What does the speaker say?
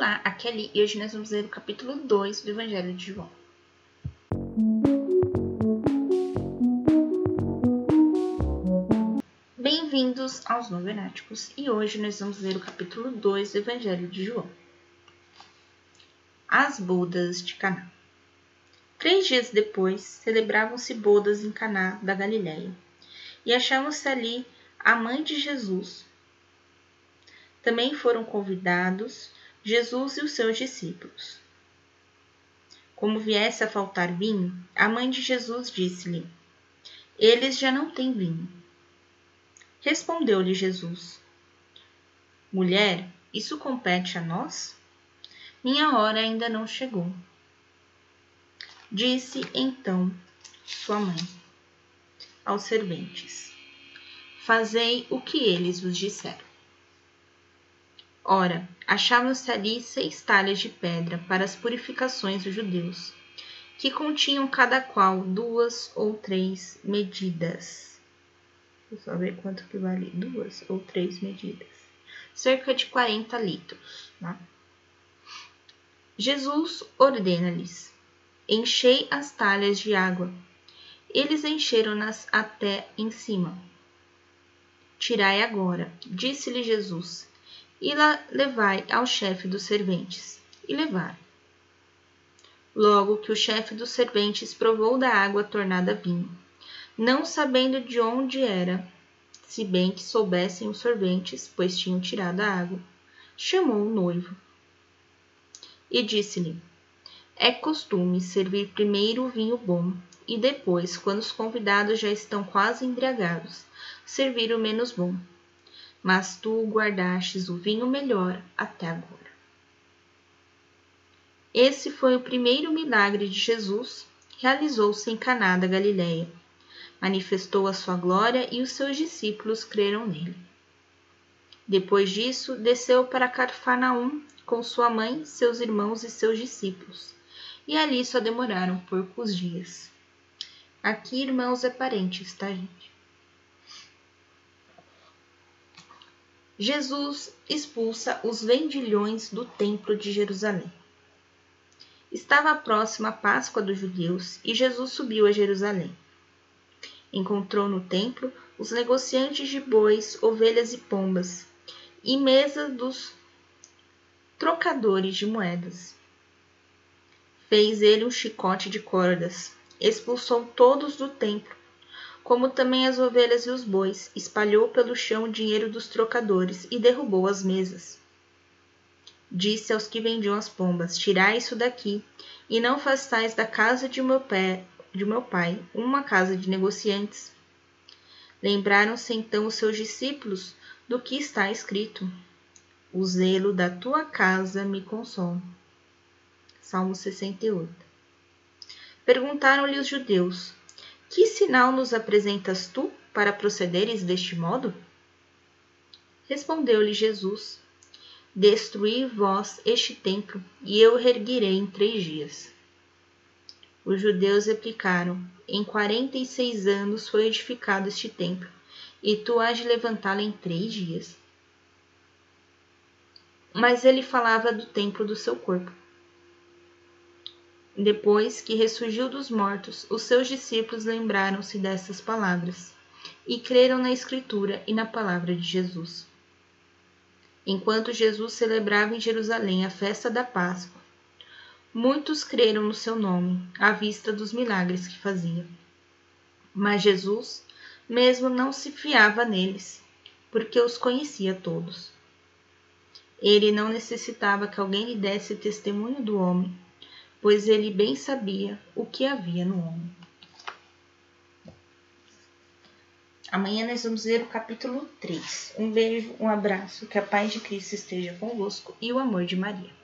Olá, aqui é Ali e hoje nós vamos ler o capítulo 2 do Evangelho de João. Bem-vindos aos Novenáticos e hoje nós vamos ler o capítulo 2 do Evangelho de João. As bodas de Caná. Três dias depois, celebravam-se bodas em Caná da Galiléia e achavam-se ali a mãe de Jesus. Também foram convidados Jesus e os seus discípulos. Como viesse a faltar vinho, a mãe de Jesus disse-lhe: Eles já não têm vinho. Respondeu-lhe Jesus: Mulher, isso compete a nós? Minha hora ainda não chegou. Disse então sua mãe aos serventes: Fazei o que eles vos disseram. Ora, achavam-se ali seis talhas de pedra para as purificações dos judeus, que continham cada qual duas ou três medidas. Vou só ver quanto que vale duas ou três medidas. Cerca de 40 litros. Tá? Jesus ordena-lhes: Enchei as talhas de água. Eles encheram-nas até em cima. Tirai agora, disse-lhe Jesus, e la levai ao chefe dos serventes. E levaram. Logo que o chefe dos serventes provou da água tornada vinho, não sabendo de onde era, se bem que soubessem os serventes, pois tinham tirado a água, chamou o noivo. E disse-lhe: É costume servir primeiro o vinho bom, e depois, quando os convidados já estão quase embriagados, servir o menos bom mas tu guardastes o vinho melhor até agora. Esse foi o primeiro milagre de Jesus, realizou-se em Caná da Galileia. Manifestou a sua glória e os seus discípulos creram nele. Depois disso, desceu para Carfanaum com sua mãe, seus irmãos e seus discípulos, e ali só demoraram poucos dias. Aqui, irmãos, é parentes, tá, gente? Jesus expulsa os vendilhões do Templo de Jerusalém. Estava próxima a Páscoa dos judeus e Jesus subiu a Jerusalém. Encontrou no templo os negociantes de bois, ovelhas e pombas, e mesa dos trocadores de moedas. Fez ele um chicote de cordas, expulsou todos do templo como também as ovelhas e os bois, espalhou pelo chão o dinheiro dos trocadores e derrubou as mesas. Disse aos que vendiam as pombas: Tirai isso daqui, e não façais da casa de meu, pé, de meu pai uma casa de negociantes. Lembraram-se então os seus discípulos do que está escrito: O zelo da tua casa me consome. Salmo 68. Perguntaram-lhe os judeus: que sinal nos apresentas tu para procederes deste modo? Respondeu-lhe Jesus: Destruí vós este templo, e eu o erguirei em três dias. Os judeus replicaram: Em quarenta e seis anos foi edificado este templo, e tu has de levantá-lo em três dias. Mas ele falava do templo do seu corpo. Depois que ressurgiu dos mortos, os seus discípulos lembraram-se dessas palavras e creram na Escritura e na palavra de Jesus. Enquanto Jesus celebrava em Jerusalém a festa da Páscoa, muitos creram no seu nome, à vista dos milagres que fazia. Mas Jesus mesmo não se fiava neles, porque os conhecia todos. Ele não necessitava que alguém lhe desse testemunho do homem pois ele bem sabia o que havia no homem. Amanhã nós vamos ler o capítulo 3. Um beijo, um abraço, que a paz de Cristo esteja convosco e o amor de Maria.